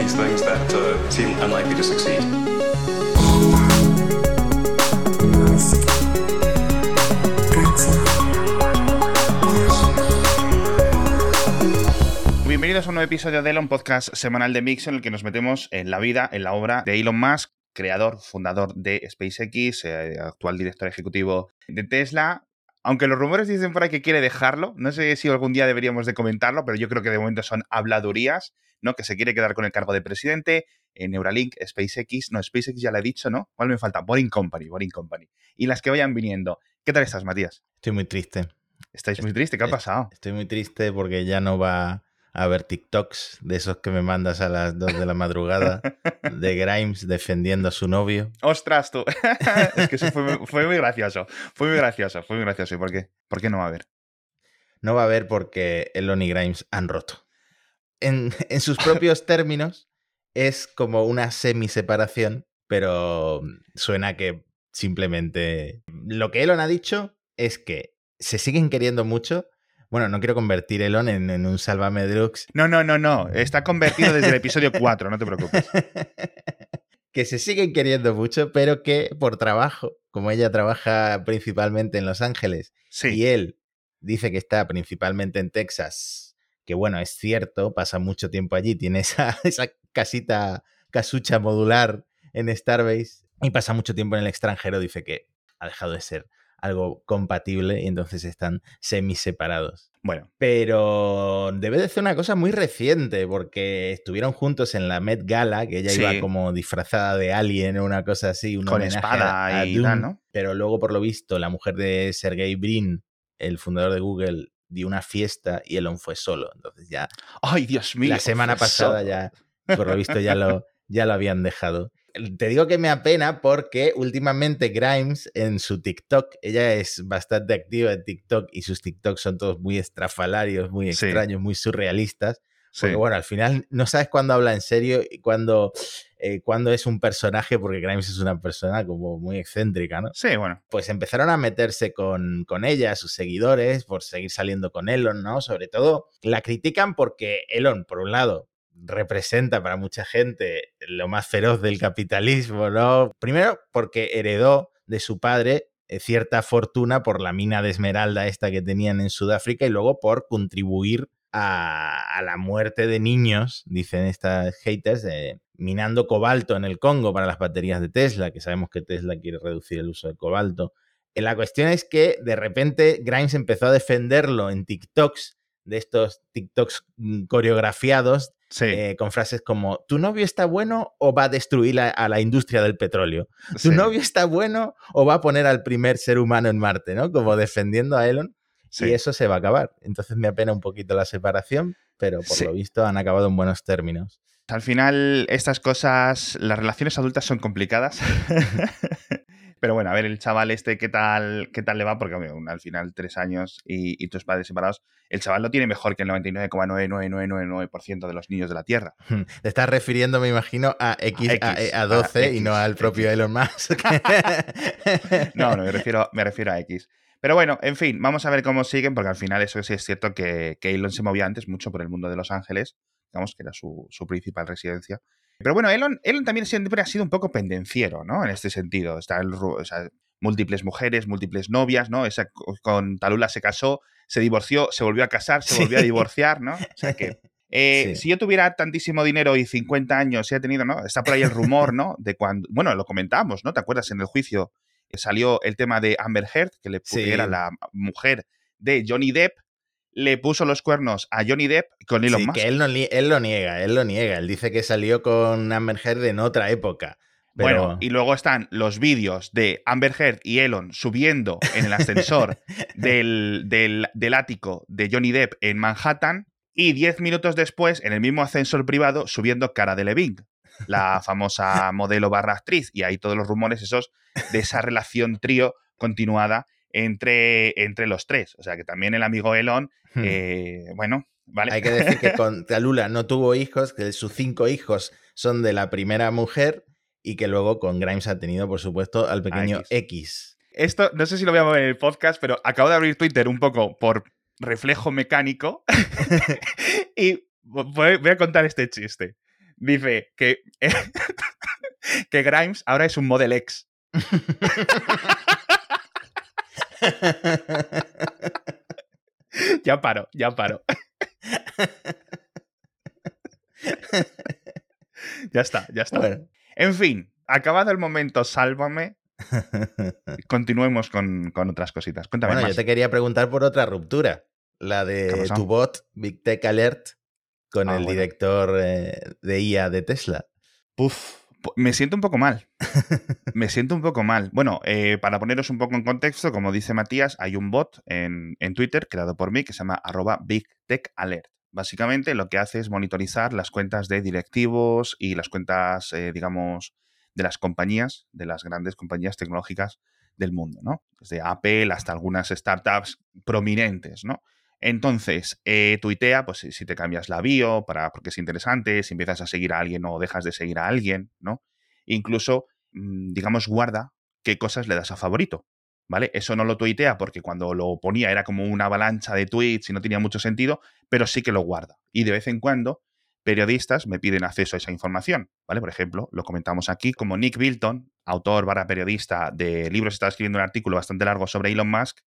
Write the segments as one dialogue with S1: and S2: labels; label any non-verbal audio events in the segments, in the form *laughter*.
S1: uh.
S2: Bienvenidos a un nuevo episodio de Elon Podcast semanal de Mix en el que nos metemos en la vida, en la obra de Elon Musk, creador, fundador de SpaceX, eh, actual director ejecutivo de Tesla. Aunque los rumores dicen por ahí que quiere dejarlo, no sé si algún día deberíamos de comentarlo, pero yo creo que de momento son habladurías, ¿no? Que se quiere quedar con el cargo de presidente, en Neuralink, SpaceX, no, SpaceX ya lo he dicho, ¿no? ¿Cuál me falta? Boring Company, Boring Company. Y las que vayan viniendo. ¿Qué tal estás, Matías?
S3: Estoy muy triste.
S2: ¿Estáis muy triste? ¿Qué ha pasado?
S3: Estoy muy triste porque ya no va a ver TikToks de esos que me mandas a las 2 de la madrugada *laughs* de Grimes defendiendo a su novio.
S2: ¡Ostras, tú! *laughs* es que eso fue, fue, muy gracioso. Fue muy gracioso, fue muy gracioso. ¿Y por qué? ¿Por qué no va a haber?
S3: No va a haber porque Elon y Grimes han roto. En, en sus propios *laughs* términos, es como una semi-separación, pero suena que simplemente lo que Elon ha dicho es que se siguen queriendo mucho, bueno, no quiero convertir Elon en, en un Sálvame Drugs.
S2: No, no, no, no. Está convertido desde el episodio *laughs* 4, no te preocupes. *laughs*
S3: que se siguen queriendo mucho, pero que por trabajo, como ella trabaja principalmente en Los Ángeles
S2: sí.
S3: y él dice que está principalmente en Texas, que bueno, es cierto, pasa mucho tiempo allí, tiene esa, *laughs* esa casita, casucha modular en Starbase y pasa mucho tiempo en el extranjero, dice que ha dejado de ser algo compatible y entonces están semi separados.
S2: Bueno.
S3: Pero debe de ser una cosa muy reciente porque estuvieron juntos en la Met Gala, que ella
S2: Sí.
S3: iba como disfrazada de alien o una cosa así, un
S2: Con espada
S3: a, a
S2: y tal, ¿no?
S3: Pero luego, por lo visto, la mujer de Sergey Brin, el fundador de Google, dio una fiesta y Elon fue solo. Entonces ya
S2: ¡Ay, Dios mío!
S3: la semana pasada
S2: solo.
S3: ya, por lo visto, ya lo, ya lo habían dejado. Te digo que me apena porque últimamente Grimes en su TikTok, ella es bastante activa en TikTok y sus TikToks son todos muy estrafalarios, muy
S2: Sí.
S3: extraños, muy surrealistas.
S2: Sí.
S3: Porque bueno, al final no sabes cuándo habla en serio y cuándo, eh, cuándo es un personaje, porque Grimes es una persona como muy excéntrica, ¿no?
S2: Sí, bueno.
S3: pues empezaron a meterse con, con ella, sus seguidores, por seguir saliendo con Elon, ¿no? Sobre todo la critican porque Elon, por un lado, representa para mucha gente lo más feroz del capitalismo, ¿no? Primero porque heredó de su padre eh, cierta fortuna por la mina de esmeralda esta que tenían en Sudáfrica y luego por contribuir a, la muerte de niños, dicen estas haters, eh, minando cobalto en el Congo para las baterías de Tesla, que sabemos que Tesla quiere reducir el uso de cobalto. Eh, La cuestión es que de repente Grimes empezó a defenderlo en TikToks, de estos TikToks mm, coreografiados,
S2: Sí.
S3: eh, con frases como, ¿tu novio está bueno o va a destruir a, a la industria del petróleo? ¿Tu
S2: sí,
S3: novio está bueno o va a poner al primer ser humano en Marte? ¿no? Como defendiendo a Elon.
S2: sí.
S3: Y eso se va a acabar. Entonces me apena un poquito la separación, pero por lo visto han acabado en buenos términos.
S2: Al final, estas cosas, las relaciones adultas son complicadas. *laughs* Pero bueno, a ver, el chaval este, ¿qué tal, qué tal le va? Porque al final, tres años y, y tus padres separados, el chaval lo tiene mejor que el 99,99999% de los niños de la Tierra.
S3: Te estás refiriendo, me imagino, a X,
S2: A X,
S3: a
S2: a
S3: 12 y
S2: X,
S3: no al propio. Elon Musk. *laughs*
S2: No, no, me refiero, me refiero a X. Pero bueno, en fin, vamos a ver cómo siguen, porque al final eso sí es cierto que, que Elon se movía antes mucho por el mundo de Los Ángeles, digamos que era su, su principal residencia. Pero bueno, Elon, Elon también siempre ha sido un poco pendenciero, ¿no? En este sentido. Está el, o sea, múltiples mujeres, múltiples novias, ¿no? Esa, co- con Talula se casó, se divorció, se volvió a casar, se
S3: Sí.
S2: volvió a divorciar, ¿no? O sea que. *laughs* eh,
S3: Sí.
S2: Si yo tuviera tantísimo dinero y 50 años, y he tenido, ¿no? Está por ahí el rumor, ¿no? De cuando. Bueno, lo comentamos, ¿no? ¿Te acuerdas en el juicio? que Salió el tema de Amber Heard, que, le,
S3: Sí.
S2: que era la mujer de Johnny Depp, le puso los cuernos a Johnny Depp con Elon
S3: Sí,
S2: Musk.
S3: que él, no, él lo niega, él lo niega. Él dice que salió con Amber Heard en otra época. Pero...
S2: Bueno, y luego están los vídeos de Amber Heard y Elon subiendo en el ascensor *laughs* del, del- del ático de Johnny Depp en Manhattan y 10 minutos después, en el mismo ascensor privado, subiendo Cara de Levine, la famosa modelo barra actriz. Y hay todos los rumores esos de esa relación trío continuada entre, entre los tres. O sea que también el amigo Elon,
S3: Hmm.
S2: eh, bueno, vale.
S3: Hay que decir que *laughs* con Talula no tuvo hijos, que sus cinco hijos son de la primera mujer y que luego con Grimes ha tenido, por supuesto, al pequeño
S2: X.
S3: X.
S2: Esto, no sé si lo voy a mover en el podcast, pero acabo de abrir Twitter un poco por reflejo mecánico *laughs* *laughs* y voy voy a contar este chiste. Dice que, que Grimes ahora es un Model X. *laughs* ya paro, ya paro. *laughs* ya está, ya está.
S3: Bueno.
S2: En fin, acabado el momento, sálvame. *laughs* Continuemos con, con otras cositas. Cuéntame
S3: Bueno,
S2: más.
S3: yo te quería preguntar por otra ruptura. La
S2: ¿Qué
S3: de tu bot, Big Tech Alert, con
S2: Ah,
S3: el
S2: bueno.
S3: director eh, de IA de Tesla.
S2: Puf, pu- me siento un poco mal. Me siento un poco mal. Bueno, eh, para poneros un poco en contexto, como dice Matías, hay un bot en, en Twitter creado por mí que se llama arroba Big Tech Alert. Básicamente lo que hace es monitorizar las cuentas de directivos y las cuentas, eh, digamos, de las compañías, de las grandes compañías tecnológicas del mundo, ¿no? Desde Apple hasta algunas startups prominentes, ¿no? Entonces, eh, tuitea, pues si te cambias la bio para, porque es interesante, si empiezas a seguir a alguien o dejas de seguir a alguien, ¿no? Incluso, mm, digamos, guarda qué cosas le das a favorito, ¿vale? Eso no lo tuitea porque cuando lo ponía era como una avalancha de tweets y no tenía mucho sentido, pero sí que lo guarda. Y de vez en cuando, periodistas me piden acceso a esa información, ¿vale? Por ejemplo, lo comentamos aquí, como Nick Bilton, autor barra periodista de libros, estaba escribiendo un artículo bastante largo sobre Elon Musk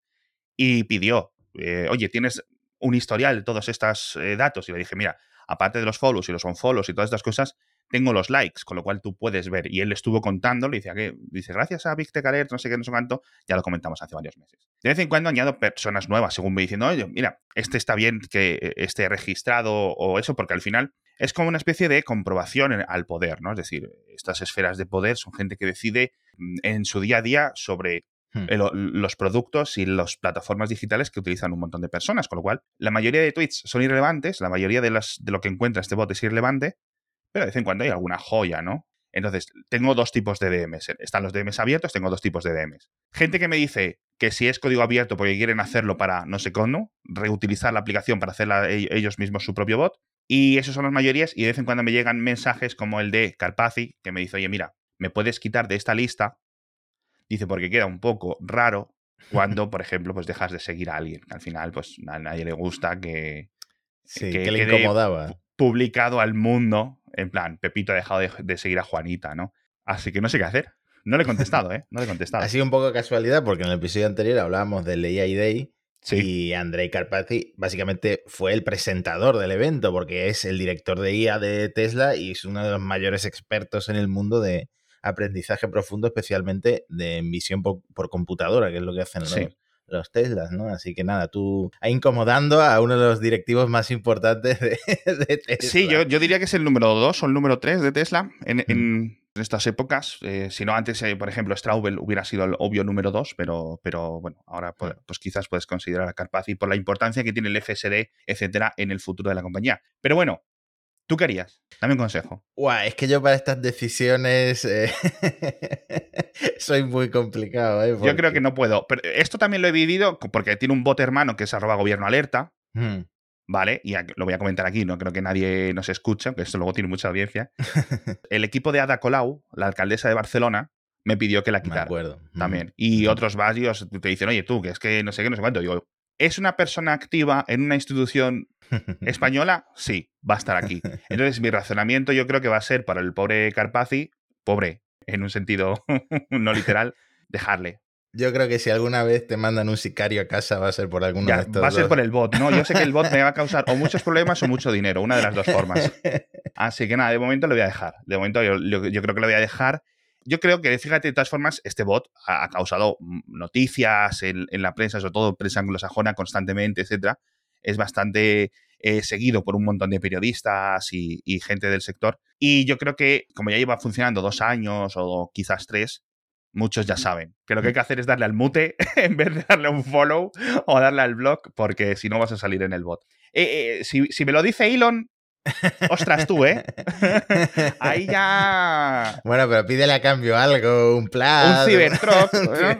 S2: y pidió, eh, oye, ¿tienes un historial de todos estos eh, datos? Y le dije, mira, aparte de los follows y los unfollows y todas estas cosas, tengo los likes, con lo cual tú puedes ver. Y él estuvo contando, le decía que, dice, gracias a Big Tech Alert, no sé qué, no sé cuánto, ya lo comentamos hace varios meses. De vez en cuando añado personas nuevas, según me diciendo, oye, mira, este está bien que eh, esté registrado o eso, porque al final es como una especie de comprobación al poder, ¿no? Es decir, estas esferas de poder son gente que decide mm, en su día a día sobre
S3: Hmm.
S2: eh, lo- los productos y las plataformas digitales que utilizan un montón de personas, con lo cual la mayoría de tweets son irrelevantes, la mayoría de, las, de lo que encuentra este bot es irrelevante, pero de vez en cuando hay alguna joya, ¿no? Entonces, tengo dos tipos de DMs. Están los DMs abiertos, tengo dos tipos de DMs. Gente que me dice que si es código abierto porque quieren hacerlo para no sé cómo, reutilizar la aplicación para hacer e- ellos mismos su propio bot. Y esos son las mayorías. Y de vez en cuando me llegan mensajes como el de Carpazi, que me dice, oye, mira, ¿me puedes quitar de esta lista? Dice, porque queda un poco raro cuando, *laughs* por ejemplo, pues dejas de seguir a alguien. Al final, pues a nadie le gusta que,
S3: Sí,
S2: que
S3: que, le incomodaba.
S2: publicado al mundo, en plan, Pepito ha dejado de, de seguir a Juanita, ¿no? Así que no sé qué hacer. No le he contestado, ¿eh? No le he *laughs* contestado.
S3: Ha sido un poco casualidad porque en el episodio anterior hablábamos del AI Day
S2: Sí,
S3: y Andrei Karpathy básicamente fue el presentador del evento porque es el director de IA de Tesla y es uno de los mayores expertos en el mundo de aprendizaje profundo, especialmente de visión por, por computadora, que es lo que hacen los,
S2: Sí.
S3: los Teslas, ¿no? Así que nada, tú incomodando a uno de los directivos más importantes de, *laughs* de Tesla.
S2: sí yo, yo diría que es el número 2 o el número 3 de Tesla en, en estas épocas. Eh, si no, antes, eh, por ejemplo, Straubel hubiera sido el obvio número 2, pero, pero bueno, ahora pues, pues quizás puedes considerar a Carpazzi por la importancia que tiene el FSD, etcétera, en el futuro de la compañía. Pero bueno, ¿tú qué harías? Dame un consejo.
S3: Guau, es que yo para estas decisiones eh, *laughs* soy muy complicado, ¿eh?
S2: Yo creo que no puedo. Pero esto también lo he vivido porque tiene un bot hermano que es arroba gobierno alerta.
S3: Hmm.
S2: ¿vale? Y lo voy a comentar aquí, no creo que nadie nos escuche, aunque esto luego tiene mucha audiencia. *laughs* El equipo de Ada Colau, la alcaldesa de Barcelona, me pidió que la
S3: Me
S2: quitara
S3: acuerdo.
S2: también. Y
S3: Mm.
S2: otros varios te dicen, oye, tú, que es que no sé qué, no sé cuánto. Digo, ¿es una persona activa en una institución española? Sí, va a estar aquí. *laughs* Entonces, mi razonamiento yo creo que va a ser para el pobre Carpazzi, pobre, en un sentido *laughs* no literal, dejarle.
S3: Yo creo que si alguna vez te mandan un sicario a casa va a ser por alguno
S2: Ya,
S3: de estos
S2: va a ser
S3: dos.
S2: por el bot, ¿no? Yo sé que el bot me va a causar o muchos problemas o mucho dinero, una de las dos formas. *laughs* Así que nada, de momento lo voy a dejar. De momento yo, yo- yo creo que lo voy a dejar. Yo creo que, fíjate, de todas formas, este bot ha, ha causado mm, noticias en, en la prensa, sobre todo prensa anglosajona, constantemente, etcétera. Es bastante eh, seguido por un montón de periodistas y, y gente del sector. Y yo creo que, como ya lleva funcionando dos años o quizás tres, muchos ya saben que lo que hay que hacer es darle al mute *laughs* en vez de darle un follow o darle al blog, porque si no vas a salir en el bot. Eh, eh, si, si me lo dice Elon, ostras tú, ¿eh? *laughs* Ahí ya... *laughs*
S3: Bueno, pero pídele a cambio algo, un plan.
S2: Un Cybertruck, ¿no?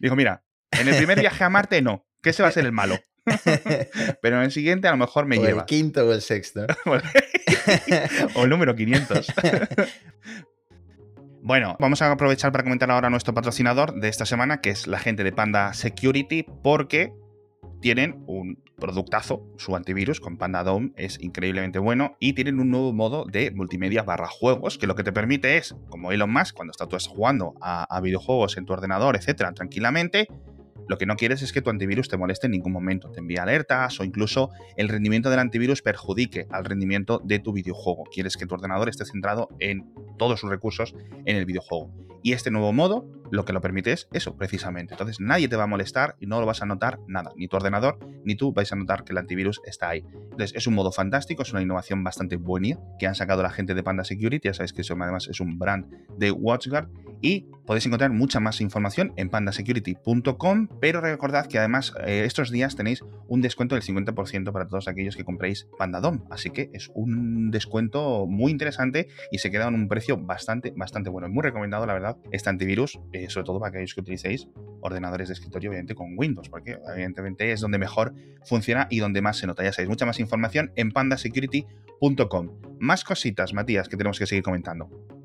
S2: Dijo, mira, en el primer viaje a Marte no, que ese va a ser el malo. *laughs* Pero en el siguiente a lo mejor me
S3: o el
S2: lleva.
S3: quinto o el sexto. *laughs* *laughs*
S2: o el número 500. Bueno, vamos a aprovechar para comentar ahora nuestro patrocinador de esta semana, que es la gente de Panda Security, porque tienen un productazo, su antivirus con Panda Dome es increíblemente bueno y tienen un nuevo modo de multimedia barra juegos que lo que te permite es, como Elon Musk, cuando estás jugando a, a videojuegos en tu ordenador, etcétera, tranquilamente, lo que no quieres es que tu antivirus te moleste en ningún momento, te envíe alertas o incluso el rendimiento del antivirus perjudique al rendimiento de tu videojuego. Quieres que tu ordenador esté centrado en todos sus recursos en el videojuego. Y este nuevo modo lo que lo permite es eso, precisamente. Entonces nadie te va a molestar y no lo vas a notar nada. Ni tu ordenador ni tú vais a notar que el antivirus está ahí. Entonces es un modo fantástico, es una innovación bastante buena que han sacado la gente de Panda Security. Ya sabéis que eso además es un brand de WatchGuard. Y podéis encontrar mucha más información en pandasecurity.com. Pero recordad que además eh, estos días tenéis un descuento del 50% para todos aquellos que compréis Pandadom. Así que es un descuento muy interesante y se queda en un precio bastante, bastante bueno. Muy recomendado, la verdad, este antivirus, eh, sobre todo para aquellos que utilicéis ordenadores de escritorio, obviamente con Windows, porque evidentemente es donde mejor funciona y donde más se nota. Ya sabéis, mucha más información en pandasecurity.com. Más cositas, Matías, que tenemos que seguir comentando.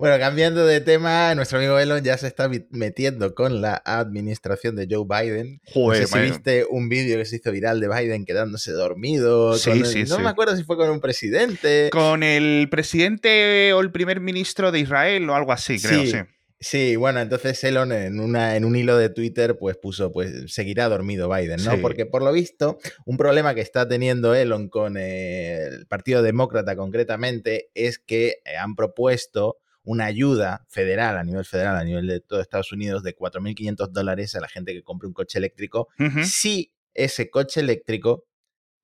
S3: Bueno, cambiando de tema, nuestro amigo Elon ya se está metiendo con la administración de Joe Biden.
S2: Joder,
S3: no sé si viste un vídeo que se hizo viral de Biden quedándose dormido.
S2: Sí,
S3: el,
S2: sí,
S3: no
S2: sí.
S3: me acuerdo si fue con un presidente.
S2: Con el presidente o el primer ministro de Israel o algo así, creo, sí.
S3: sí. Sí, bueno, entonces Elon en, una, en un hilo de Twitter pues puso, pues seguirá dormido Biden, ¿no?
S2: Sí.
S3: Porque por lo visto, un problema que está teniendo Elon con eh, el Partido Demócrata concretamente es que han propuesto una ayuda federal, a nivel federal, a nivel de todo Estados Unidos, de 4.500 dólares a la gente que compre un coche eléctrico, si ese coche eléctrico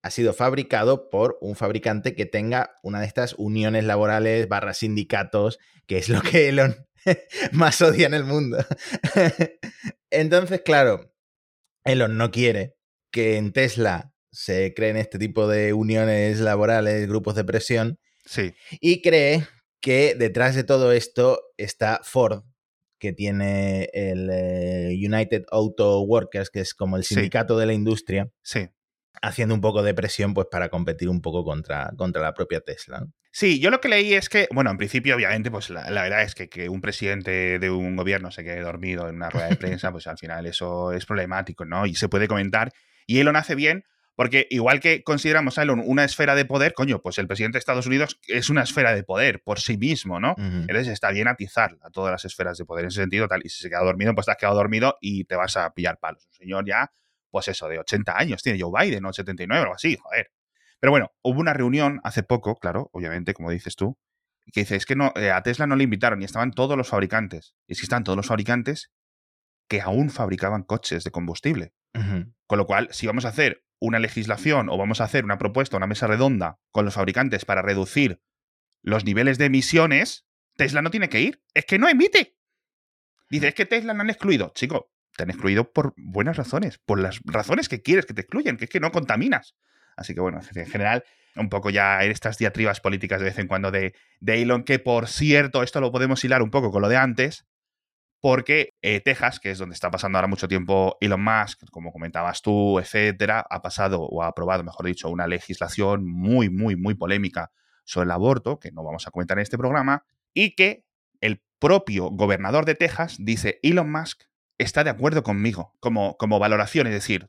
S3: ha sido fabricado por un fabricante que tenga una de estas uniones laborales barra sindicatos, que es lo que Elon *laughs* más odia en el mundo. *laughs* Entonces, claro, Elon no quiere que en Tesla se creen este tipo de uniones laborales, grupos de presión,
S2: Sí,
S3: y cree que detrás de todo esto está Ford, que tiene el eh, United Auto Workers, que es como el
S2: Sí.
S3: sindicato de la industria,
S2: sí.
S3: haciendo un poco de presión pues para competir un poco contra, contra la propia Tesla. ¿no?
S2: Sí, yo lo que leí es que, bueno, en principio, obviamente, pues la, la verdad es que, que un presidente de un gobierno se quede dormido en una rueda de prensa, pues al final eso es problemático, ¿no? Y se puede comentar. Y Elon hace bien, porque igual que consideramos a Elon una esfera de poder, coño, pues el presidente de Estados Unidos es una esfera de poder por sí mismo, ¿no?
S3: Ujú.
S2: Entonces está bien atizar a todas las esferas de poder en ese sentido, tal. Y si se queda dormido, pues te has quedado dormido y te vas a pillar palos. Un señor ya, pues eso, de 80 años, tiene Joe Biden, ¿no? 79 o algo así, joder. Pero bueno, hubo una reunión hace poco, claro, obviamente, como dices tú, que dice, es que no, eh, a Tesla no le invitaron y estaban todos los fabricantes. Y es que están todos los fabricantes que aún fabricaban coches de combustible. Con lo cual, si vamos a hacer una legislación o vamos a hacer una propuesta, una mesa redonda con los fabricantes para reducir los niveles de emisiones, Tesla no tiene que ir. Es que no emite. Dice, es que Tesla no han excluido. Chico, te han excluido por buenas razones, por las razones que quieres que te excluyan, que es que no contaminas. Así que bueno, en general, un poco ya estas diatribas políticas de vez en cuando de, de Elon, que por cierto, esto lo podemos hilar un poco con lo de antes, porque eh, Texas, que es donde está pasando ahora mucho tiempo Elon Musk, como comentabas tú, etcétera, ha pasado o ha aprobado, mejor dicho, una legislación muy, muy, muy polémica sobre el aborto, que no vamos a comentar en este programa, y que el propio gobernador de Texas dice, Elon Musk está de acuerdo conmigo como, como valoración, es decir,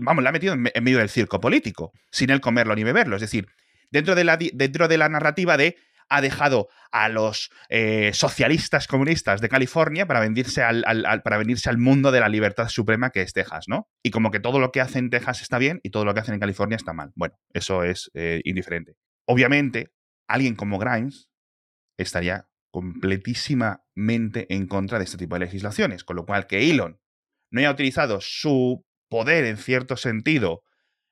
S2: vamos, la ha metido en, me- en medio del circo político, sin él comerlo ni beberlo, es decir, dentro de la, dentro de la narrativa de ha dejado a los eh, socialistas comunistas de California para venirse al, para venirse al mundo de la libertad suprema que es Texas, ¿no? Y como que todo lo que hacen en Texas está bien y todo lo que hacen en California está mal. Bueno, eso es eh, indiferente. Obviamente, alguien como Grimes estaría completísimamente en contra de este tipo de legislaciones, con lo cual que Elon no haya utilizado su poder en cierto sentido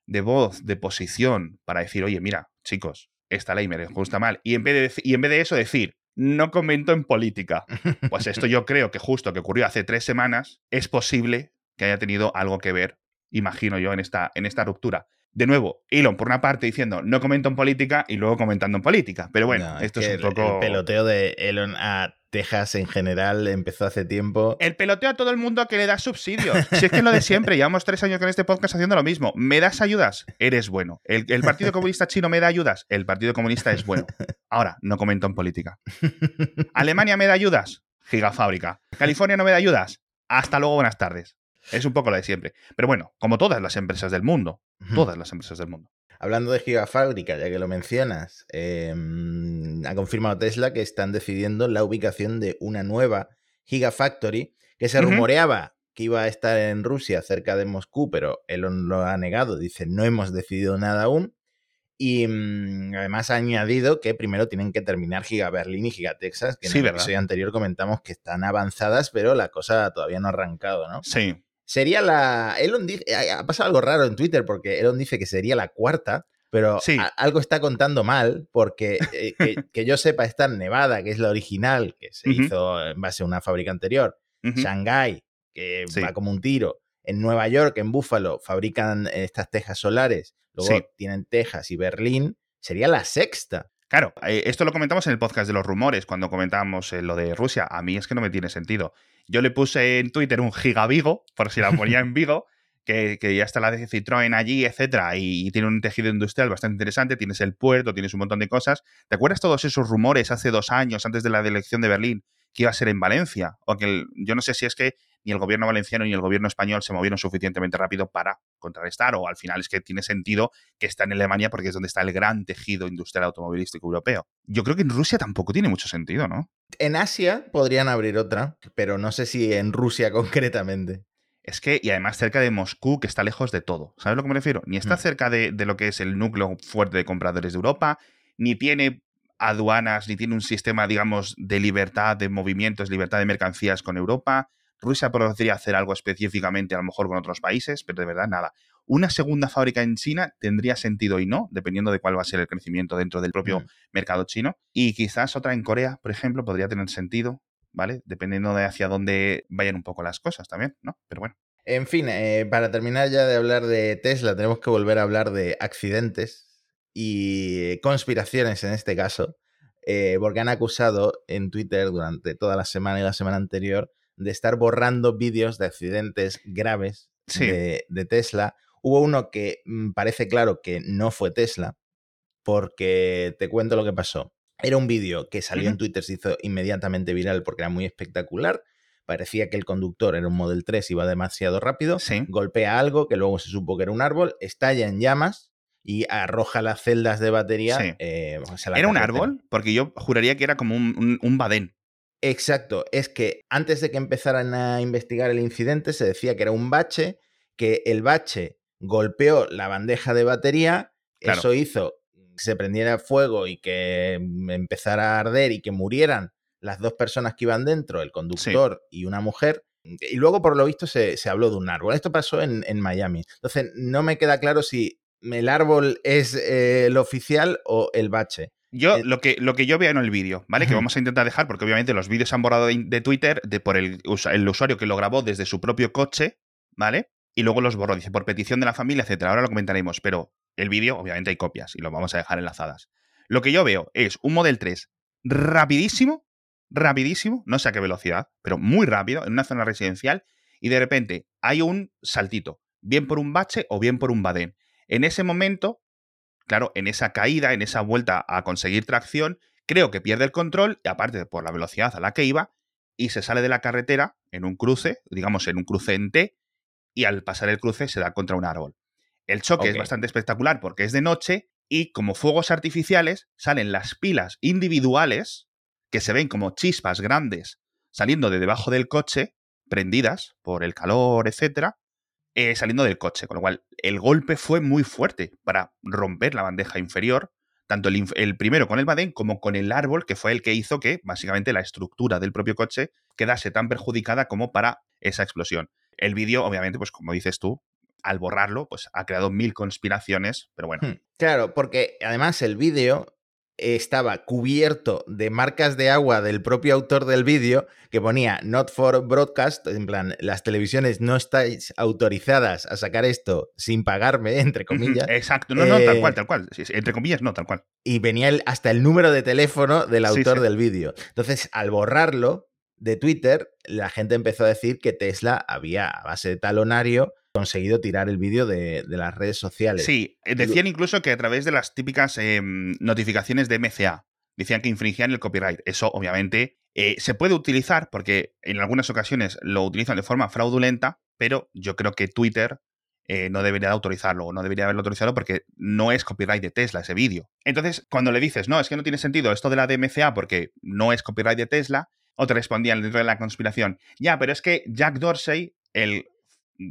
S2: de voz, de posición, para decir, oye, mira, chicos, esta ley me gusta mal, y en vez de, y en vez de eso decir, no comento en política. Pues esto yo creo que justo que ocurrió hace tres semanas, es posible que haya tenido algo que ver, imagino yo, en esta, en esta ruptura. De nuevo, Elon, por una parte, diciendo no comento en política y luego comentando en política. Pero bueno,
S3: No,
S2: esto
S3: que
S2: es
S3: el-
S2: un poco.
S3: El peloteo de Elon a Texas en general empezó hace tiempo.
S2: El peloteo a todo el mundo que le da subsidio. Si es que es lo de siempre, llevamos tres años con este podcast haciendo lo mismo. ¿Me das ayudas? Eres bueno. El, el Partido Comunista Chino me da ayudas. El Partido Comunista es bueno. Ahora, no comento en política. ¿Alemania me da ayudas? Gigafábrica. ¿California no me da ayudas? Hasta luego, buenas tardes. Es un poco la de siempre. Pero bueno, como todas las empresas del mundo. Todas las empresas del mundo.
S3: Hablando de gigafábrica, ya que lo mencionas, em, ha confirmado Tesla que están decidiendo la ubicación de una nueva Gigafactory que se rumoreaba que iba a estar en Rusia, cerca de Moscú, pero él lo ha negado. Dice, no hemos decidido nada aún. Y mm, además ha añadido que primero tienen que terminar Giga Berlín y Giga Texas, que en el episodio anterior comentamos que están avanzadas, pero la cosa todavía no ha arrancado, ¿no?
S2: Sí.
S3: Sería la. Elon dice. Ha pasado algo raro en Twitter porque Elon dice que sería la cuarta, pero algo está contando mal porque eh, que, *laughs* yo sepa está en Nevada, que es la original, que se hizo en base a una fábrica anterior. Shanghai, que va como un tiro. En Nueva York, en Buffalo, fabrican estas tejas solares. Luego tienen Texas y Berlín. Sería la sexta.
S2: Claro, eh, esto lo comentamos en el podcast de los rumores, cuando comentábamos eh, lo de Rusia. A mí es que no me tiene sentido. Yo le puse en Twitter un gigavigo, por si la ponía en Vigo, *laughs* que, ya está la de Citroën allí, etcétera, y, tiene un tejido industrial bastante interesante. Tienes el puerto, tienes un montón de cosas. ¿Te acuerdas todos esos rumores hace dos años, antes de la elección de Berlín, que iba a ser en Valencia? O que yo no sé si es que ni el gobierno valenciano ni el gobierno español se movieron suficientemente rápido para contrarrestar, o al final es que tiene sentido que está en Alemania porque es donde está el gran tejido industrial automovilístico europeo. Yo creo que en Rusia tampoco tiene mucho sentido, ¿no?
S3: En Asia podrían abrir otra, pero no sé si en Rusia *laughs* concretamente.
S2: Es que, y además cerca de Moscú, que está lejos de todo. ¿Sabes a lo que me refiero? Ni está mm. cerca de, de lo que es el núcleo fuerte de compradores de Europa, ni tiene aduanas, ni tiene un sistema, digamos, de libertad de movimientos, libertad de mercancías con Europa. Rusia podría hacer algo específicamente, a lo mejor con otros países, pero de verdad nada. Una segunda fábrica en China tendría sentido y no, dependiendo de cuál va a ser el crecimiento dentro del propio mm. mercado chino. Y quizás otra en Corea, por ejemplo, podría tener sentido, ¿vale? Dependiendo de hacia dónde vayan un poco las cosas también, ¿no? Pero bueno.
S3: En fin, eh, para terminar ya de hablar de Tesla, tenemos que volver a hablar de accidentes y conspiraciones en este caso, eh, porque han acusado en Twitter durante toda la semana y la semana anterior de estar borrando vídeos de accidentes graves de, Tesla. Hubo uno que mm, parece claro que no fue Tesla, porque te cuento lo que pasó. Era un vídeo que salió en Twitter, se hizo inmediatamente viral porque era muy espectacular. Parecía que el conductor era un Model 3, iba demasiado rápido, golpea algo que luego se supo que era un árbol, estalla en llamas y arroja las celdas de batería.
S2: Eh, ¿Era un árbol? Porque yo juraría que era como un, un badén.
S3: Exacto, es que antes de que empezaran a investigar el incidente se decía que era un bache, que el bache golpeó la bandeja de batería, eso hizo que se prendiera fuego y que empezara a arder y que murieran las dos personas que iban dentro, el conductor y una mujer. Y luego, por lo visto, se, habló de un árbol. Esto pasó en, Miami. Entonces, no me queda claro si el árbol es eh, el oficial o el bache.
S2: Yo, eh, lo que, lo que yo veo en el vídeo, ¿vale? Que vamos a intentar dejar, porque obviamente los vídeos se han borrado de, Twitter de, por el, el, usuario que lo grabó desde su propio coche, ¿vale? Y luego los borró, dice, por petición de la familia, etcétera. Ahora lo comentaremos, pero el vídeo, obviamente hay copias y lo vamos a dejar enlazadas. Lo que yo veo es un Model 3 rapidísimo, rapidísimo, no sé a qué velocidad, pero muy rápido, en una zona residencial, y de repente hay un saltito, bien por un bache o bien por un badén. En ese momento, claro, en esa caída, en esa vuelta a conseguir tracción, creo que pierde el control, y aparte por la velocidad a la que iba, y se sale de la carretera en un cruce, digamos en un cruce en T, y al pasar el cruce se da contra un árbol. El choque es bastante espectacular porque es de noche y como fuegos artificiales salen las pilas individuales que se ven como chispas grandes saliendo de debajo del coche, prendidas por el calor, etcétera, eh, saliendo del coche, con lo cual el golpe fue muy fuerte para romper la bandeja inferior, tanto el, primero con el badén como con el árbol, que fue el que hizo que básicamente la estructura del propio coche quedase tan perjudicada como para esa explosión. El vídeo, obviamente, pues como dices tú, al borrarlo, pues ha creado mil conspiraciones, pero bueno. Hmm,
S3: claro, porque además el vídeo estaba cubierto de marcas de agua del propio autor del vídeo que ponía not for broadcast, en plan, las televisiones no estáis autorizadas a sacar esto sin pagarme, *laughs* entre comillas.
S2: Exacto, no, no, tal eh, cual, tal cual. Entre comillas, no, tal cual.
S3: Y venía hasta el número de teléfono del autor del vídeo. Entonces, al borrarlo de Twitter, la gente empezó a decir que Tesla había, a base de talonario, conseguido tirar el vídeo de, las redes sociales.
S2: Sí, eh, decían incluso que a través de las típicas em, notificaciones de MCA, decían que infringían el copyright. Eso, obviamente, eh, se puede utilizar porque en algunas ocasiones lo utilizan de forma fraudulenta, pero yo creo que Twitter eh, no debería autorizarlo o no debería haberlo autorizado porque no es copyright de Tesla ese vídeo. Entonces, cuando le dices, no, es que no tiene sentido esto de la DMCA porque no es copyright de Tesla, o te respondían dentro de la conspiración, ya, pero es que Jack Dorsey, el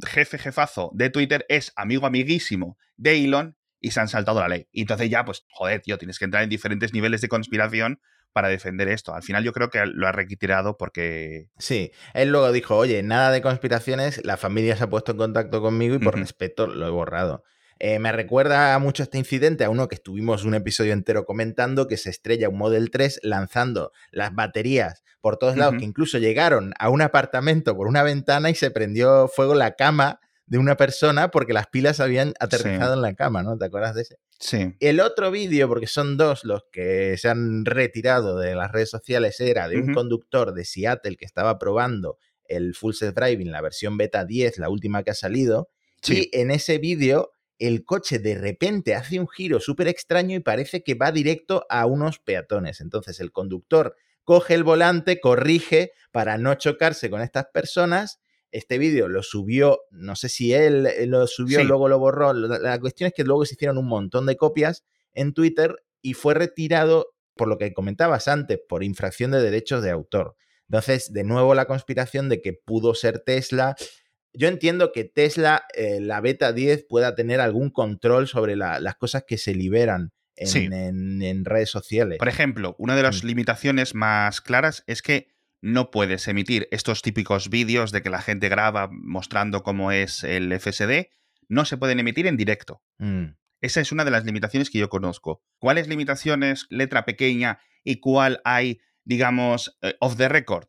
S2: jefe jefazo de Twitter, es amigo amiguísimo de Elon y se han saltado la ley. Y entonces ya, pues, joder, tío, tienes que entrar en diferentes niveles de conspiración para defender esto. Al final yo creo que lo ha retirado porque...
S3: Sí, él luego dijo, oye, nada de conspiraciones, la familia se ha puesto en contacto conmigo y por respeto lo he borrado. Eh, me recuerda mucho este incidente a uno que estuvimos un episodio entero comentando, que se estrella un Model 3 lanzando las baterías por todos lados, que incluso llegaron a un apartamento por una ventana y se prendió fuego la cama de una persona porque las pilas habían aterrizado en la cama, ¿no? ¿Te acuerdas de ese?
S2: Sí.
S3: El otro vídeo, porque son dos los que se han retirado de las redes sociales, era de un conductor de Seattle que estaba probando el Full Self Driving, la versión beta 10, la última que ha salido. Y en ese vídeo, el coche de repente hace un giro súper extraño y parece que va directo a unos peatones. Entonces el conductor coge el volante, corrige para no chocarse con estas personas este vídeo lo subió, no sé si él eh, lo subió, luego lo borró. La, cuestión es que luego se hicieron un montón de copias en Twitter y fue retirado, por lo que comentabas antes, por infracción de derechos de autor. Entonces, de nuevo la conspiración de que pudo ser Tesla. Yo entiendo que Tesla, eh, la beta 10, pueda tener algún control sobre las cosas que se liberan en, en, redes sociales.
S2: Por ejemplo, una de las mm. limitaciones más claras es que no puedes emitir estos típicos vídeos de que la gente graba mostrando cómo es el FSD, no se pueden emitir en directo. Mm. Esa es una de las limitaciones que yo conozco. ¿Cuáles limitaciones, letra pequeña, y cuál hay, digamos, eh, off the record?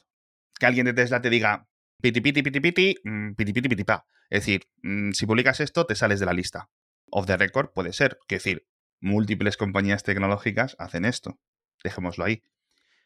S2: Que alguien de Tesla te diga piti piti piti piti, mm, piti piti piti pa. Es decir, mm, si publicas esto, te sales de la lista. Off the record puede ser. Es decir, múltiples compañías tecnológicas hacen esto. Dejémoslo ahí.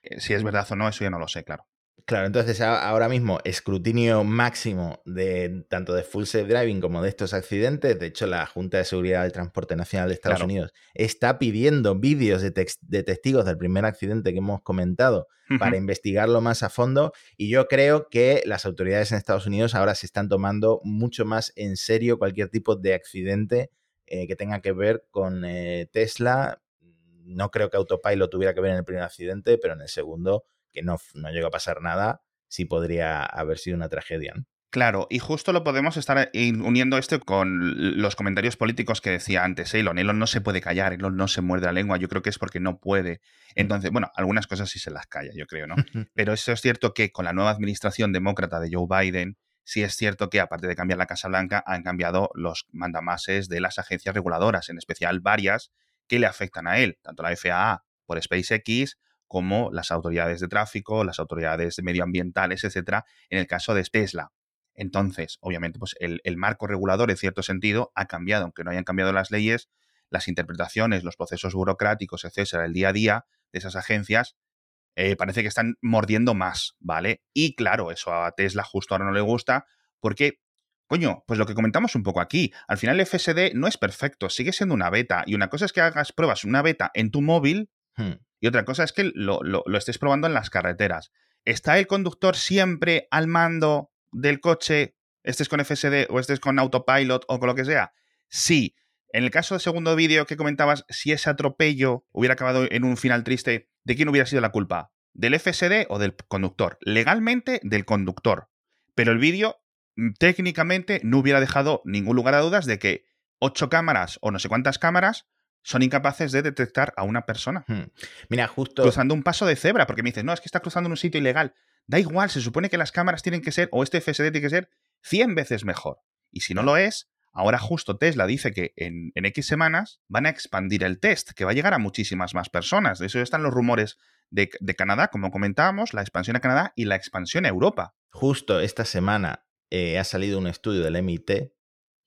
S2: Eh, si es verdad o no, eso ya no lo sé, claro.
S3: Claro, entonces ahora mismo escrutinio máximo de tanto de full safe driving como de estos accidentes. De hecho, la Junta de Seguridad del Transporte Nacional de Estados Unidos está pidiendo vídeos de, testigos del primer accidente que hemos comentado para investigarlo más a fondo. Y yo creo que las autoridades en Estados Unidos ahora se están tomando mucho más en serio cualquier tipo de accidente eh, que tenga que ver con eh, Tesla. No creo que Autopilot tuviera que ver en el primer accidente, pero en el segundo que no, no llegó a pasar nada, sí podría haber sido una tragedia.
S2: Claro, y justo lo podemos estar uniendo esto con los comentarios políticos que decía antes Elon. Elon no se puede callar, Elon no se muerde la lengua. Yo creo que es porque no puede. Entonces, bueno, algunas cosas sí se las calla, yo creo, ¿no? *laughs* Pero eso es cierto que con la nueva administración demócrata de Joe Biden, sí es cierto que aparte de cambiar la Casa Blanca, han cambiado los mandamases de las agencias reguladoras, en especial varias que le afectan a él, tanto la FAA por SpaceX como las autoridades de tráfico, las autoridades medioambientales, etcétera, en el caso de Tesla. Entonces, obviamente, pues el, marco regulador, en cierto sentido, ha cambiado, aunque no hayan cambiado las leyes, las interpretaciones, los procesos burocráticos, etcétera, el día a día de esas agencias, eh, parece que están mordiendo más, ¿vale? Y claro, eso a Tesla justo ahora no le gusta, porque, coño, pues lo que comentamos un poco aquí, al final el FSD no es perfecto, sigue siendo una beta, y una cosa es que hagas pruebas una beta en tu móvil, hmm. Y otra cosa es que lo, estés probando en las carreteras. ¿Está el conductor siempre al mando del coche, estés con FSD o estés con autopilot o con lo que sea? Sí. En el caso del segundo vídeo que comentabas, si ese atropello hubiera acabado en un final triste, ¿de quién hubiera sido la culpa? ¿Del FSD o del conductor? Legalmente, del conductor. Pero el vídeo mm, técnicamente no hubiera dejado ningún lugar a dudas de que ocho cámaras o no sé cuántas cámaras son incapaces de detectar a una persona. Hmm.
S3: Mira, justo.
S2: Cruzando un paso de cebra, porque me dices, no, es que está cruzando en un sitio ilegal. Da igual, se supone que las cámaras tienen que ser, o este FSD tiene que ser 100 veces mejor. Y si no lo es, ahora justo Tesla dice que en, X semanas van a expandir el test, que va a llegar a muchísimas más personas. De eso están los rumores de, Canadá, como comentábamos, la expansión a Canadá y la expansión a Europa.
S3: Justo esta semana eh, ha salido un estudio del MIT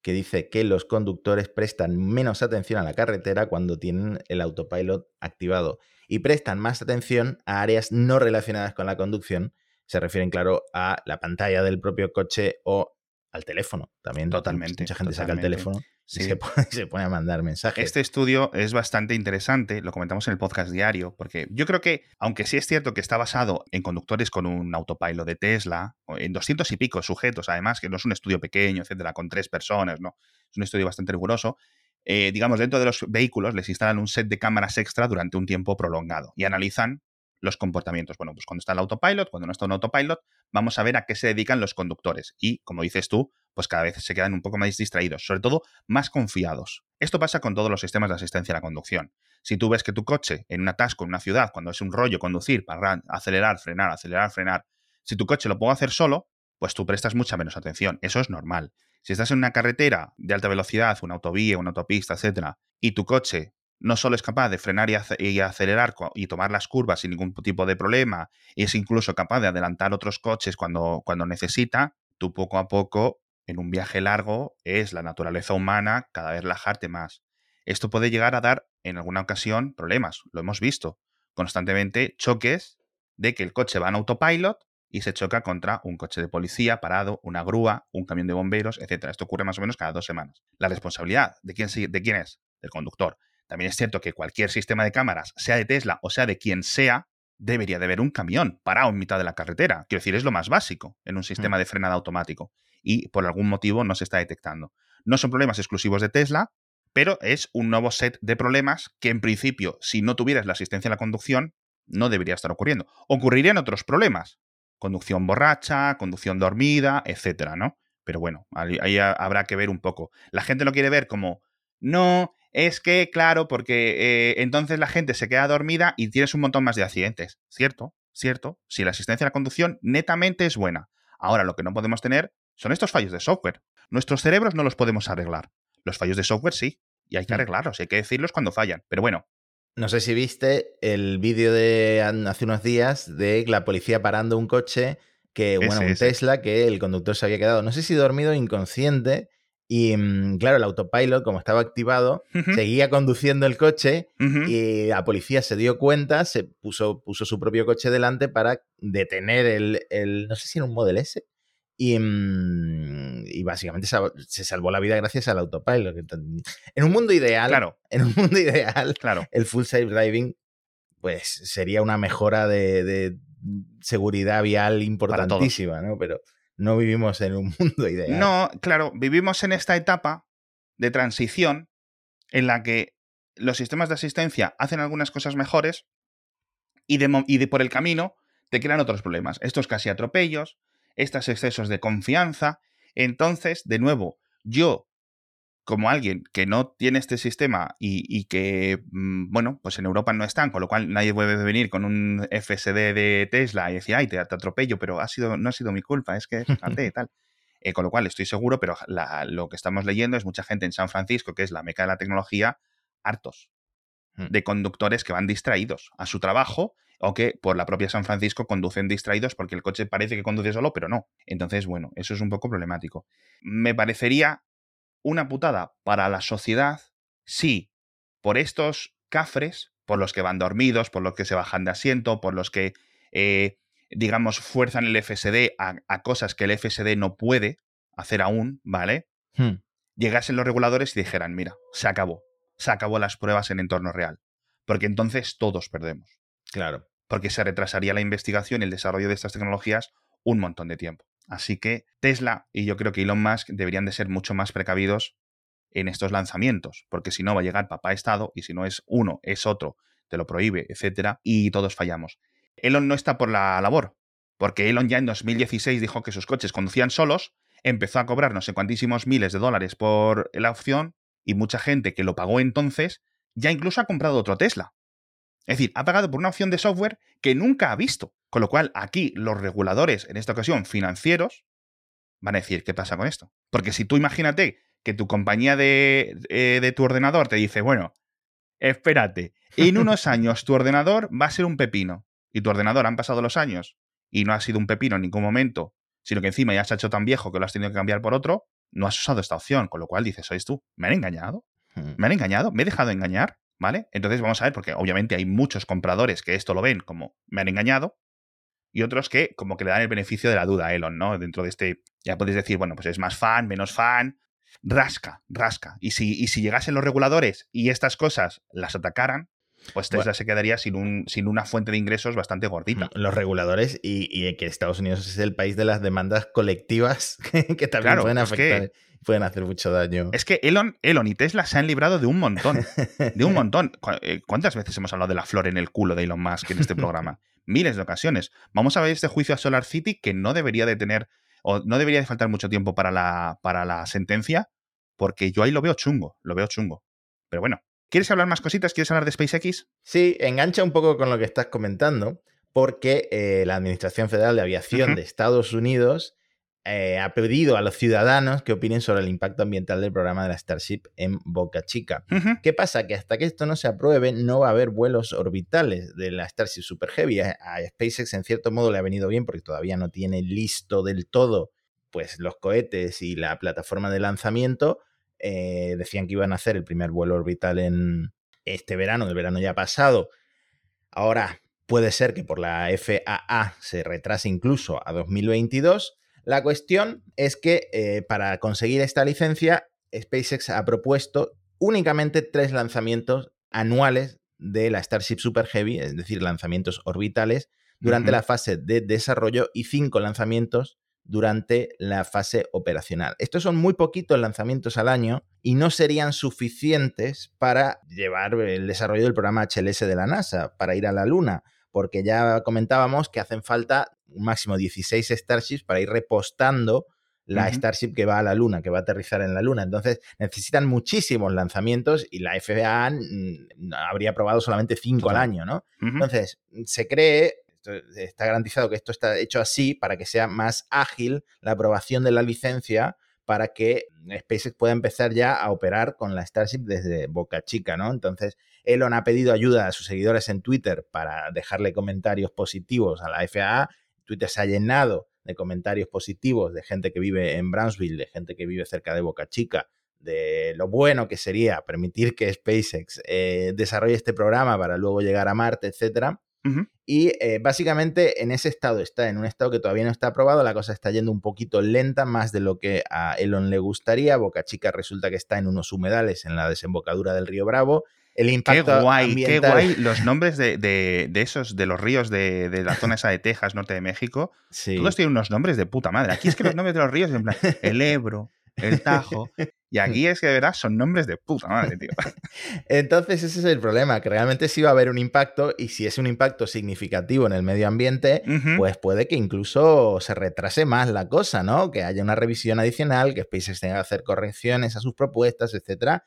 S3: que dice que los conductores prestan menos atención a la carretera cuando tienen el autopilot activado y prestan más atención a áreas no relacionadas con la conducción. Se refieren, claro, a la pantalla del propio coche o al teléfono. También
S2: totalmente.
S3: Mucha gente saca el teléfono se, pone, *laughs* se, pone, a mandar mensajes.
S2: Este estudio es bastante interesante, lo comentamos en el podcast diario, porque yo creo que, aunque sí es cierto que está basado en conductores con un autopilot de Tesla, en 200 y pico sujetos, además, que no es un estudio pequeño, etcétera, con tres personas, ¿no? Es un estudio bastante riguroso. Eh, digamos, dentro de los vehículos les instalan un set de cámaras extra durante un tiempo prolongado y analizan los comportamientos. Bueno, pues cuando está el autopilot, cuando no está un autopilot, vamos a ver a qué se dedican los conductores. Y, como dices tú, pues cada vez se quedan un poco más distraídos, sobre todo más confiados. Esto pasa con todos los sistemas de asistencia a la conducción. Si tú ves que tu coche en un atasco en una ciudad, cuando es un rollo conducir, para acelerar, frenar, acelerar, frenar, si tu coche lo puede hacer solo, pues tú prestas mucha menos atención. Eso es normal. Si estás en una carretera de alta velocidad, una autovía, una autopista, etcétera, y tu coche no solo es capaz de frenar y, acelerar y tomar las curvas sin ningún tipo de problema, es incluso capaz de adelantar otros coches cuando, cuando necesita, tú poco a poco, en un viaje largo, es la naturaleza humana cada vez relajarte más. Esto puede llegar a dar, en alguna ocasión, problemas. Lo hemos visto. Constantemente choques de que el coche va en autopilot y se choca contra un coche de policía parado, una grúa, un camión de bomberos, etc. Esto ocurre más o menos cada dos semanas. La responsabilidad de quién, de quién es, del conductor. También es cierto que cualquier sistema de cámaras, sea de Tesla o sea de quien sea, debería de haber un camión parado en mitad de la carretera. Quiero decir, es lo más básico en un sistema mm. de frenada automático. Y por algún motivo no se está detectando. No son problemas exclusivos de Tesla, pero es un nuevo set de problemas que en principio, si no tuvieras la asistencia a la conducción, no debería estar ocurriendo. Ocurrirían otros problemas. Conducción borracha, conducción dormida, etcétera, ¿no? Pero bueno, ahí habrá que ver un poco. La gente lo quiere ver como, no, es que, claro, porque eh, entonces la gente se queda dormida y tienes un montón más de accidentes. Cierto, cierto. Si la asistencia a la conducción netamente es buena. Ahora lo que no podemos tener son estos fallos de software. Nuestros cerebros no los podemos arreglar. Los fallos de software sí. Y hay que mm. arreglarlos, hay que decirlos cuando fallan. Pero bueno.
S3: No sé si viste el vídeo de hace unos días de la policía parando un coche que, bueno, un Tesla, que el conductor se había quedado, no sé si dormido inconsciente, y mm, claro, el autopilot, como estaba activado, seguía conduciendo el coche y la policía se dio cuenta, se puso, puso su propio coche delante para detener el, no sé si era un Model S, y, mm, y básicamente se, salvó la vida gracias al autopilot. En un mundo ideal,
S2: claro.
S3: en un mundo ideal,
S2: claro.
S3: el full safe driving pues sería una mejora de, de seguridad vial importantísima, ¿no? Pero no vivimos en un *laughs* mundo ideal.
S2: No, claro, vivimos en esta etapa de transición en la que los sistemas de asistencia hacen algunas cosas mejores y de, por el camino te crean otros problemas. Estos casi atropellos, estos excesos de confianza. Entonces, de nuevo, yo como alguien que no tiene este sistema y, que, mm, bueno, pues en Europa no están, con lo cual nadie puede venir con un FSD de Tesla y decir, ay, te, atropello, pero ha sido, no ha sido mi culpa, es que fíjate, tal. Eh, con lo cual estoy seguro, pero lo que estamos leyendo es mucha gente en San Francisco, que es la meca de la tecnología, hartos hmm. de conductores que van distraídos a su trabajo o que por la propia San Francisco conducen distraídos porque el coche parece que conduce solo, pero no. Entonces, bueno, eso es un poco problemático. Me parecería una putada para la sociedad si por estos cafres, por los que van dormidos, por los que se bajan de asiento, por los que, eh, digamos, fuerzan el FSD a, cosas que el FSD no puede hacer aún, ¿vale? Hmm. Llegasen los reguladores y dijeran, mira, se acabó, se acabó las pruebas en entorno real, porque entonces todos perdemos.
S3: Claro.
S2: Porque se retrasaría la investigación y el desarrollo de estas tecnologías un montón de tiempo. Así que Tesla y yo creo que Elon Musk deberían de ser mucho más precavidos en estos lanzamientos, porque si no va a llegar papá Estado y si no es uno, es otro, te lo prohíbe, etcétera, y todos fallamos. Elon no está por la labor, porque Elon ya en 2016 dijo que sus coches conducían solos, empezó a cobrar no sé cuantísimos miles de dólares por la opción y mucha gente que lo pagó entonces ya incluso ha comprado otro Tesla. Es decir, ha pagado por una opción de software que nunca ha visto. Con lo cual, aquí los reguladores, en esta ocasión financieros, van a decir, ¿qué pasa con esto? Porque si tú imagínate que tu compañía de, eh, de tu ordenador te dice, bueno, espérate, en *laughs* unos años tu ordenador va a ser un pepino. Y tu ordenador han pasado los años y no ha sido un pepino en ningún momento, sino que encima ya se ha hecho tan viejo que lo has tenido que cambiar por otro, no has usado esta opción. Con lo cual dices, ¿sois tú? ¿Me han engañado? Hmm. ¿Me han engañado? ¿Me he dejado engañar? ¿Vale? Entonces vamos a ver, porque obviamente hay muchos compradores que esto lo ven como me han engañado, y otros que como que le dan el beneficio de la duda a Elon, ¿no? Dentro de este, ya puedes decir, bueno, pues es más fan, menos fan, rasca, rasca. Y si, y si llegasen los reguladores y estas cosas las atacaran, pues Tesla se quedaría sin, un, sin una fuente de ingresos bastante gordita.
S3: Los reguladores y, que Estados Unidos es el país de las demandas colectivas *laughs* que también pueden afectar. pueden hacer mucho daño.
S2: Es que Elon, Elon y Tesla se han librado de un montón. De un *laughs* montón. Eh, ¿Cuántas veces hemos hablado de la flor en el culo de Elon Musk en este *laughs* programa? Miles de ocasiones. Vamos a ver este juicio a Solar City que no debería de tener, o no debería de faltar mucho tiempo para la, para la sentencia, porque yo ahí lo veo chungo, lo veo chungo. Pero bueno, ¿Quieres hablar más cositas? ¿Quieres hablar de SpaceX?
S3: Sí, engancha un poco con lo que estás comentando, porque eh, la Administración Federal de Aviación de Estados Unidos eh, ha pedido a los ciudadanos que opinen sobre el impacto ambiental del programa de la Starship en Boca Chica. ¿Qué pasa? Que hasta que esto no se apruebe, no va a haber vuelos orbitales de la Starship Super Heavy. A, SpaceX, en cierto modo, le ha venido bien porque todavía no tiene listo del todo pues, los cohetes y la plataforma de lanzamiento eh, decían que iban a hacer el primer vuelo orbital en este verano, el verano ya pasado. Ahora puede ser que por la FAA se retrase incluso a 2022. La cuestión es que eh, para conseguir esta licencia, SpaceX ha propuesto únicamente tres lanzamientos anuales de la Starship Super Heavy, es decir, lanzamientos orbitales, durante la fase de desarrollo y cinco lanzamientos durante la fase operacional. Estos son muy poquitos lanzamientos al año y no serían suficientes para llevar el desarrollo del programa HLS de la NASA, para ir a la Luna, porque ya comentábamos que hacen falta un máximo 16 Starships para ir repostando la Starship que va a la Luna, que va a aterrizar en la Luna. Entonces necesitan muchísimos lanzamientos y la FAA habría probado solamente 5 al año, ¿no? Entonces se cree está garantizado que esto está hecho así para que sea más ágil la aprobación de la licencia para que SpaceX pueda empezar ya a operar con la Starship desde Boca Chica, ¿no? Entonces, Elon ha pedido ayuda a sus seguidores en Twitter para dejarle comentarios positivos a la FAA. Twitter se ha llenado de comentarios positivos de gente que vive en Brownsville, de gente que vive cerca de Boca Chica, de lo bueno que sería permitir que SpaceX eh, desarrolle este programa para luego llegar a Marte, etcétera. Y eh, básicamente en ese estado está, en un estado que todavía no está aprobado, la cosa está yendo un poquito lenta, más de lo que a Elon le gustaría. Boca Chica resulta que está en unos humedales en la desembocadura del río Bravo. El impacto
S2: qué guay, qué guay los nombres de, esos, de los ríos de, la zona esa de Texas, norte de México. Todos tienen unos nombres de puta madre. Aquí es que los nombres de los ríos, en plan, el Ebro, el Tajo. Y aquí es que de verdad son nombres de puta madre, tío. *laughs*
S3: Entonces ese es el problema, que realmente sí va a haber un impacto y si es un impacto significativo en el medio ambiente, pues puede que incluso se retrase más la cosa, ¿no? Que haya una revisión adicional, que SpaceX tenga que hacer correcciones a sus propuestas, etcétera.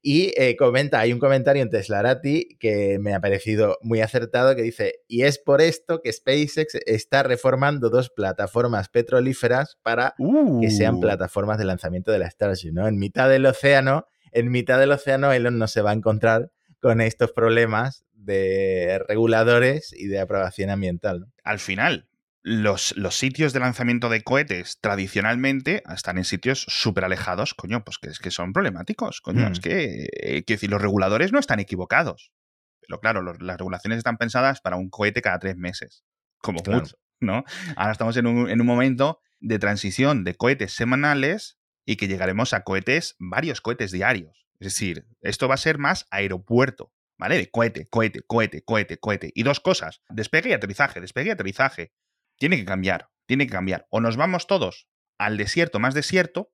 S3: Y eh, comenta, hay un comentario en Teslarati que me ha parecido muy acertado que dice, y es por esto que SpaceX está reformando dos plataformas petrolíferas para que sean uh. plataformas de lanzamiento de la Starship, ¿no? En mitad del océano, en mitad del océano Elon no se va a encontrar con estos problemas de reguladores y de aprobación ambiental.
S2: Al final, los, sitios de lanzamiento de cohetes tradicionalmente están en sitios súper alejados, coño, pues que es que son problemáticos, coño, es mm. que, eh, decir, los reguladores no están equivocados. Pero claro, las regulaciones están pensadas para un cohete cada tres meses, como mucho, ¿no? Ahora estamos en un, en un momento de transición de cohetes semanales y que llegaremos a cohetes, varios cohetes diarios. Es decir, esto va a ser más aeropuerto, ¿vale? De cohete, cohete, cohete, cohete, cohete. Y dos cosas, despegue y aterrizaje, despegue y aterrizaje. Tiene que cambiar, tiene que cambiar. O nos vamos todos al desierto más desierto,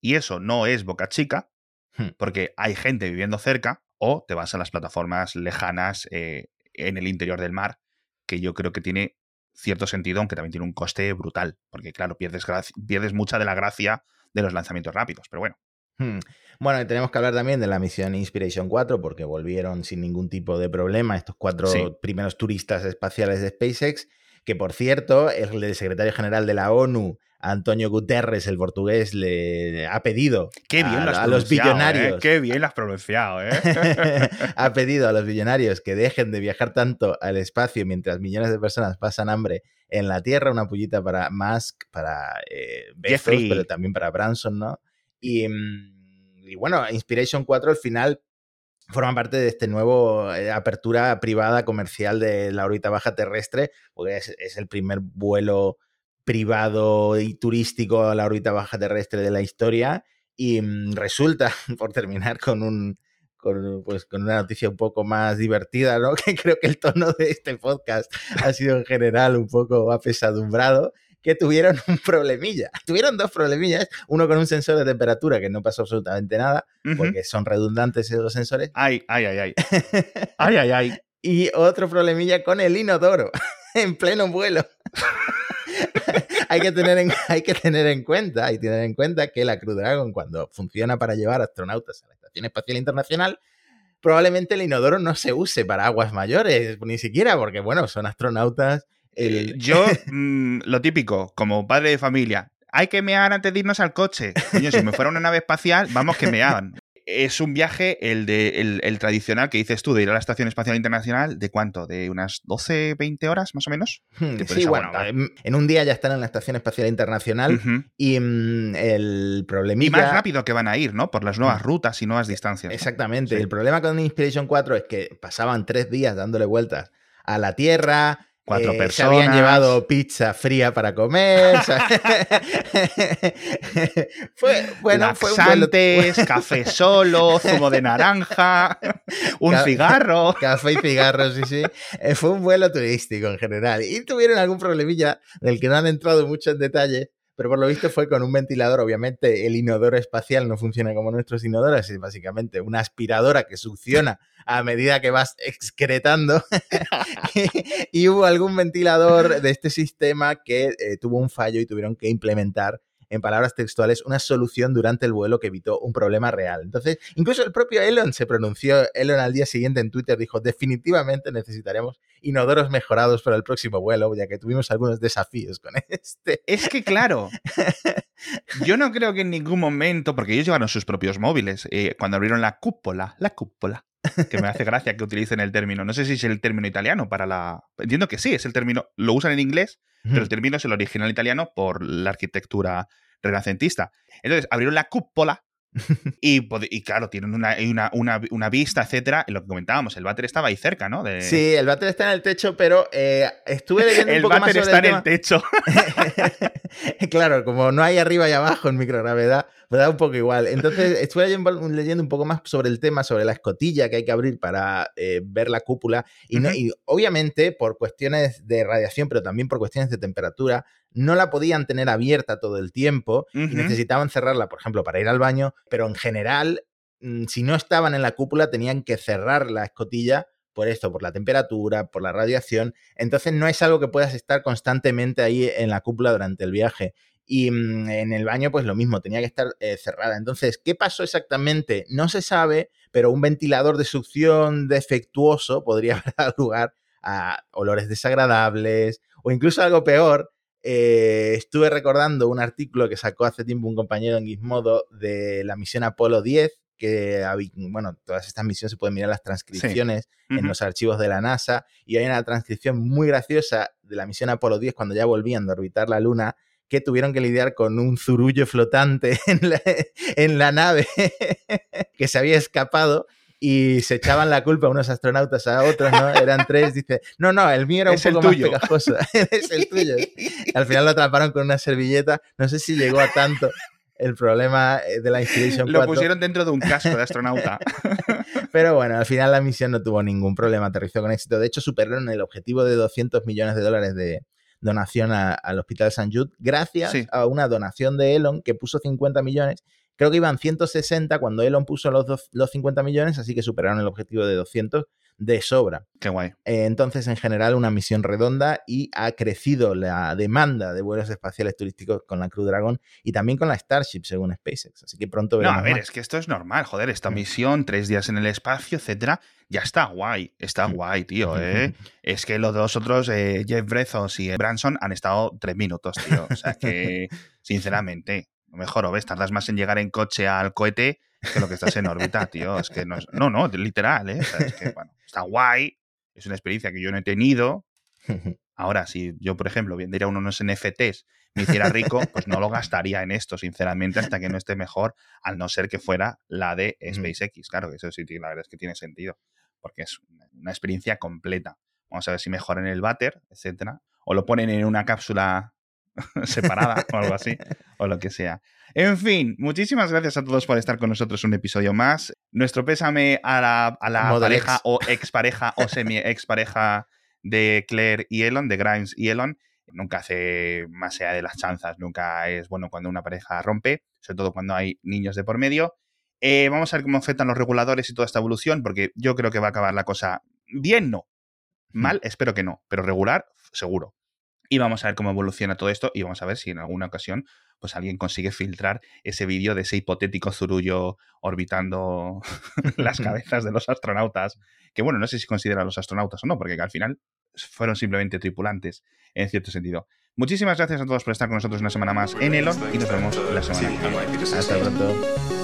S2: y eso no es Boca Chica, hmm. porque hay gente viviendo cerca, o te vas a las plataformas lejanas eh, en el interior del mar, que yo creo que tiene cierto sentido, aunque también tiene un coste brutal, porque claro, pierdes, pierdes mucha de la gracia de los lanzamientos rápidos, pero bueno.
S3: Hmm. Bueno, tenemos que hablar también de la misión Inspiration 4, porque volvieron sin ningún tipo de problema estos cuatro primeros turistas espaciales de SpaceX que por cierto, el secretario general de la ONU, Antonio Guterres, el portugués, le ha pedido
S2: Qué bien a, los ¿eh? billonarios. Qué bien lo has pronunciado, ¿eh? *laughs*
S3: ha pedido a los billonarios que dejen de viajar tanto al espacio mientras millones de personas pasan hambre en la Tierra. Una pullita para Musk, para eh, Bezos, pero también para Branson, ¿no? Y, mm, y bueno, Inspiration 4 al final forman parte de este nuevo eh, apertura privada comercial de la órbita baja terrestre, porque es, el primer vuelo privado y turístico a la órbita baja terrestre de la historia. Y mm, resulta, *laughs* por terminar con un, pues, con una noticia un poco más divertida, ¿no? *laughs* Que creo que el tono de este podcast ha sido en general un poco apesadumbrado, que tuvieron *laughs* un problemilla. Tuvieron dos problemillas, uno con un sensor de temperatura que no pasó absolutamente nada, porque son redundantes esos sensores.
S2: Ay, ay, ay, ay. *laughs* ay, ay, ay.
S3: Y otro problemilla con el inodoro, *laughs* en pleno vuelo. hay, que tener en, hay que tener en cuenta, hay que tener en cuenta que la Crew Dragon, cuando funciona para llevar astronautas a la Estación Espacial Internacional, probablemente el inodoro no se use para aguas mayores, ni siquiera, porque bueno, son astronautas.
S2: Eh, yo, *laughs* mm, lo típico, como padre de familia, hay que mear antes de irnos al coche. Coño, si me fuera una nave espacial, vamos que meaban es un viaje, el, de, el, tradicional que dices tú, de ir a la Estación Espacial Internacional, ¿de cuánto? ¿De unas 12, 20 horas más o menos?
S3: Hmm, sí, bueno, en un día ya están en la Estación Espacial Internacional y mm, el problema
S2: Y más rápido que van a ir, ¿no? Por las nuevas hmm. rutas y nuevas distancias.
S3: Exactamente. El problema con Inspiration 4 es que pasaban tres días dándole vueltas a la Tierra,
S2: Cuatro personas. Eh, se
S3: habían llevado pizza fría para comer. *laughs*
S2: fue, bueno, fue un *laughs* café solo, zumo de naranja, *laughs* un cigarro.
S3: Café y cigarros, sí, sí. Eh, fue un vuelo turístico en general. Y tuvieron algún problemilla del que no han entrado mucho en detalle, pero por lo visto fue con un ventilador. Obviamente el inodoro espacial no funciona como nuestros inodoros, es básicamente una aspiradora que succiona a medida que vas excretando. *laughs* y, hubo algún ventilador de este sistema que eh, tuvo un fallo y tuvieron que implementar en palabras textuales, una solución durante el vuelo que evitó un problema real. Entonces, incluso el propio Elon se pronunció, Elon al día siguiente en Twitter dijo, definitivamente necesitaremos inodoros mejorados para el próximo vuelo, ya que tuvimos algunos desafíos con *laughs* este.
S2: Es que claro, *laughs* yo no creo que en ningún momento, porque ellos llevaron sus propios móviles, eh, cuando abrieron la cúpula, la cúpula, que me hace gracia que utilicen el término. No sé si es el término italiano para la. Entiendo que sí, es el término. Lo usan en inglés, pero el término es el original italiano por la arquitectura renacentista. Entonces, abrieron la cúpula y, y, claro, tienen una, una, una, vista, etcétera. En lo que comentábamos, el váter estaba ahí cerca, ¿no?
S3: Sí, el váter está en el techo, pero eh, estuve leyendo *laughs* un poco más
S2: sobre
S3: está
S2: en el techo. *laughs*
S3: claro, como no hay arriba y abajo en microgravedad, me da un poco igual. Entonces, *laughs* estuve leyendo un poco más sobre el tema, sobre la escotilla que hay que abrir para eh, ver la cúpula. Y, y obviamente, por cuestiones de radiación, pero también por cuestiones de temperatura, no la podían tener abierta todo el tiempo y necesitaban cerrarla, por ejemplo, para ir al baño, pero en general, mm, si no estaban en la cúpula, tenían que cerrar la escotilla por esto, por la temperatura, por la radiación. Entonces no es algo que puedas estar constantemente ahí en la cúpula durante el viaje. Y mm, en el baño, pues lo mismo, tenía que estar eh, cerrada. Entonces, ¿qué pasó exactamente? No se sabe, pero un ventilador de succión defectuoso podría *laughs* haber dado lugar a olores desagradables o incluso algo peor, eh, estuve recordando un artículo que sacó hace tiempo un compañero en Gizmodo de la misión Apolo 10, que, bueno, todas estas misiones se pueden mirar las transcripciones en los archivos de la NASA, y hay una transcripción muy graciosa de la misión Apolo 10 cuando ya volvían de orbitar la Luna, que tuvieron que lidiar con un zurullo flotante *laughs* en la, en la nave *laughs* que se había escapado y se echaban la culpa unos astronautas a otros, ¿no? Eran tres, dice, no, no, el mío era un poco más pegajoso, *laughs* es el tuyo. Al final lo atraparon con una servilleta, no sé si llegó a tanto el problema eh, de la Inspiration 4.
S2: Lo pusieron dentro de un casco de astronauta.
S3: Pero bueno, al final la misión no tuvo ningún problema, aterrizó con éxito. De hecho, superaron el objetivo de 200 millones de dólares de donación al Hospital St. Jude gracias a una donación de Elon que puso 50 millones Creo que iban 160 cuando Elon puso los, los 50 millones, así que superaron el objetivo de 200 de sobra.
S2: Qué guay.
S3: Eh, entonces, en general, una misión redonda y ha crecido la demanda de vuelos espaciales turísticos con la Crew Dragon y también con la Starship, según SpaceX. Así que pronto veremos.
S2: No, a ver, es que esto es normal, joder, esta misión, tres días en el espacio, etcétera, ya está guay, está guay, tío, ¿eh? es que los dos otros, eh, Jeff Bezos y Branson, han estado tres minutos, tío. O sea que, *laughs* sinceramente, mejor o ves, tardas más en llegar en coche al cohete que lo que estás en órbita, tío. Es que no, no, no, literal, ¿eh? es que, *laughs* bueno, está guay, es una experiencia que yo no he tenido. Ahora, si yo, por ejemplo, vendiera unos NFTs, me hiciera rico, pues no lo gastaría en esto, sinceramente, hasta que no esté mejor, al no ser que fuera la de SpaceX. Claro que eso sí, la verdad es que tiene sentido, porque es una experiencia completa. Vamos a ver si mejoran el váter, etcétera, o lo ponen en una cápsula *laughs* separada o algo así, o lo que sea. En fin, muchísimas gracias a todos por estar con nosotros un episodio más. Nuestro pésame a la, a la pareja o expareja o semi-expareja de Claire y Elon, de Grimes y Elon. Nunca hace más allá de las chanzas, nunca es bueno cuando una pareja rompe, sobre todo cuando hay niños de por medio. Eh, vamos a ver cómo afectan los reguladores y toda esta evolución, porque yo creo que va a acabar la cosa bien, no. Hmm. Mal, espero que no, pero regular, seguro. Y vamos a ver cómo evoluciona todo esto y vamos a ver si en alguna ocasión pues alguien consigue filtrar ese vídeo de ese hipotético zurullo orbitando *laughs* las *laughs* cabezas de los astronautas, que bueno, no sé si considera a los astronautas o no, porque al final fueron simplemente tripulantes, en cierto sentido. Muchísimas gracias a todos por estar con nosotros una semana más en Elon y nos vemos la semana que viene. Hasta pronto.